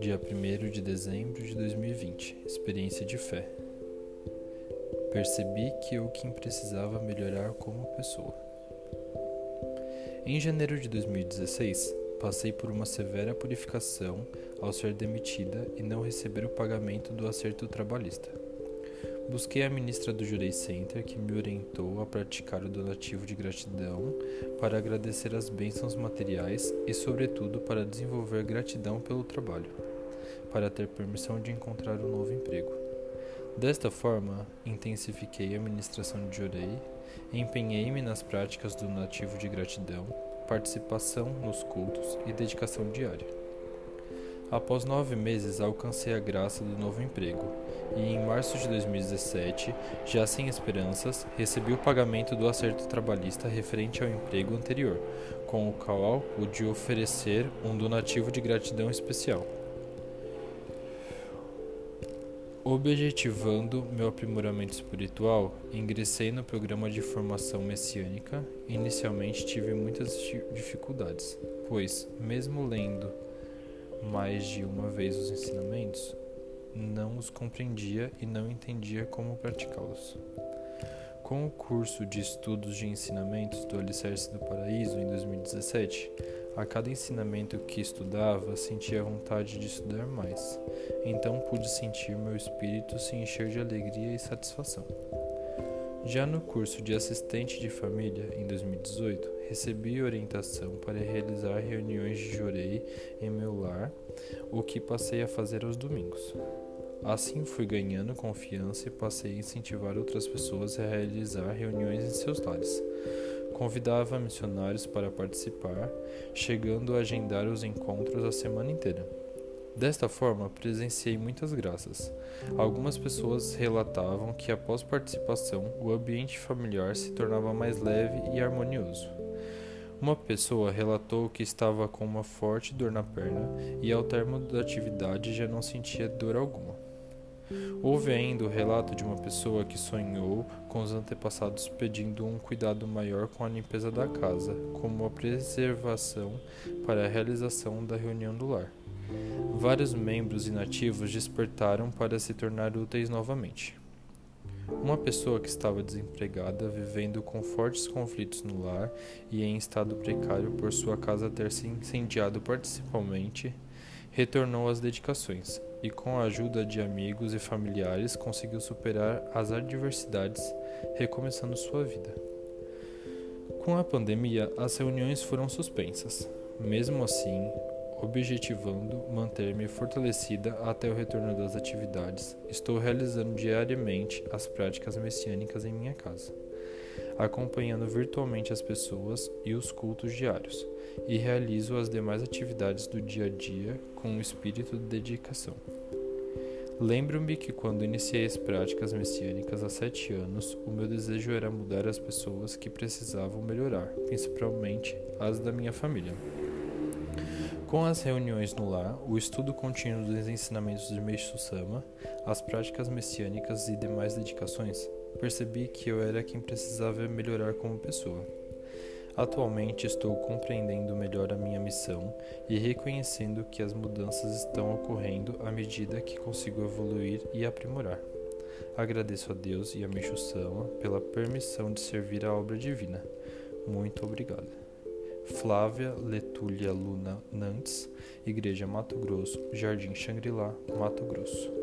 Dia 1 de dezembro de 2020 Experiência de fé. Percebi que eu quem precisava melhorar como pessoa. Em janeiro de 2016, passei por uma severa purificação ao ser demitida e não receber o pagamento do acerto trabalhista. Busquei a ministra do Jurei Center, que me orientou a praticar o donativo de gratidão para agradecer as bênçãos materiais e, sobretudo, para desenvolver gratidão pelo trabalho, para ter permissão de encontrar um novo emprego. Desta forma, intensifiquei a administração de Jurei, empenhei-me nas práticas do donativo de gratidão, participação nos cultos e dedicação diária. Após nove meses, alcancei a graça do novo emprego e, em março de 2017, já sem esperanças, recebi o pagamento do acerto trabalhista referente ao emprego anterior, com o qual pude oferecer um donativo de gratidão especial. Objetivando meu aprimoramento espiritual, ingressei no programa de formação messiânica. Inicialmente tive muitas dificuldades, pois, mesmo lendo mais de uma vez os ensinamentos, não os compreendia e não entendia como praticá-los. Com o curso de estudos de ensinamentos do Alicerce do Paraíso em 2017, a cada ensinamento que estudava, sentia vontade de estudar mais. Então pude sentir meu espírito se encher de alegria e satisfação. Já no curso de assistente de família, em 2018, recebi orientação para realizar reuniões de jorei em meu lar, o que passei a fazer aos domingos. Assim fui ganhando confiança e passei a incentivar outras pessoas a realizar reuniões em seus lares. Convidava missionários para participar, chegando a agendar os encontros a semana inteira. Desta forma, presenciei muitas graças. Algumas pessoas relatavam que após participação, o ambiente familiar se tornava mais leve e harmonioso. Uma pessoa relatou que estava com uma forte dor na perna e ao término da atividade já não sentia dor alguma. Houve ainda o relato de uma pessoa que sonhou com os antepassados pedindo um cuidado maior com a limpeza da casa, como a preservação para a realização da reunião do lar. Vários membros inativos despertaram para se tornar úteis novamente. Uma pessoa que estava desempregada, vivendo com fortes conflitos no lar e em estado precário por sua casa ter se incendiado principalmente, retornou às dedicações e, com a ajuda de amigos e familiares, conseguiu superar as adversidades, recomeçando sua vida. Com a pandemia, as reuniões foram suspensas. Mesmo assim, objetivando manter-me fortalecida até o retorno das atividades, estou realizando diariamente as práticas messiânicas em minha casa, acompanhando virtualmente as pessoas e os cultos diários, e realizo as demais atividades do dia a dia com um espírito de dedicação. Lembro-me que quando iniciei as práticas messiânicas há sete anos, o meu desejo era mudar as pessoas que precisavam melhorar, principalmente as da minha família. Com as reuniões no lar, o estudo contínuo dos ensinamentos de Meixo Sama, as práticas messiânicas e demais dedicações, percebi que eu era quem precisava melhorar como pessoa. Atualmente estou compreendendo melhor a minha missão e reconhecendo que as mudanças estão ocorrendo à medida que consigo evoluir e aprimorar. Agradeço a Deus e a Meixo Sama pela permissão de servir a obra divina. Muito obrigado. Flávia Letúlia Luna Nantes, Igreja Mato Grosso, Jardim Xangri-Lá, Mato Grosso.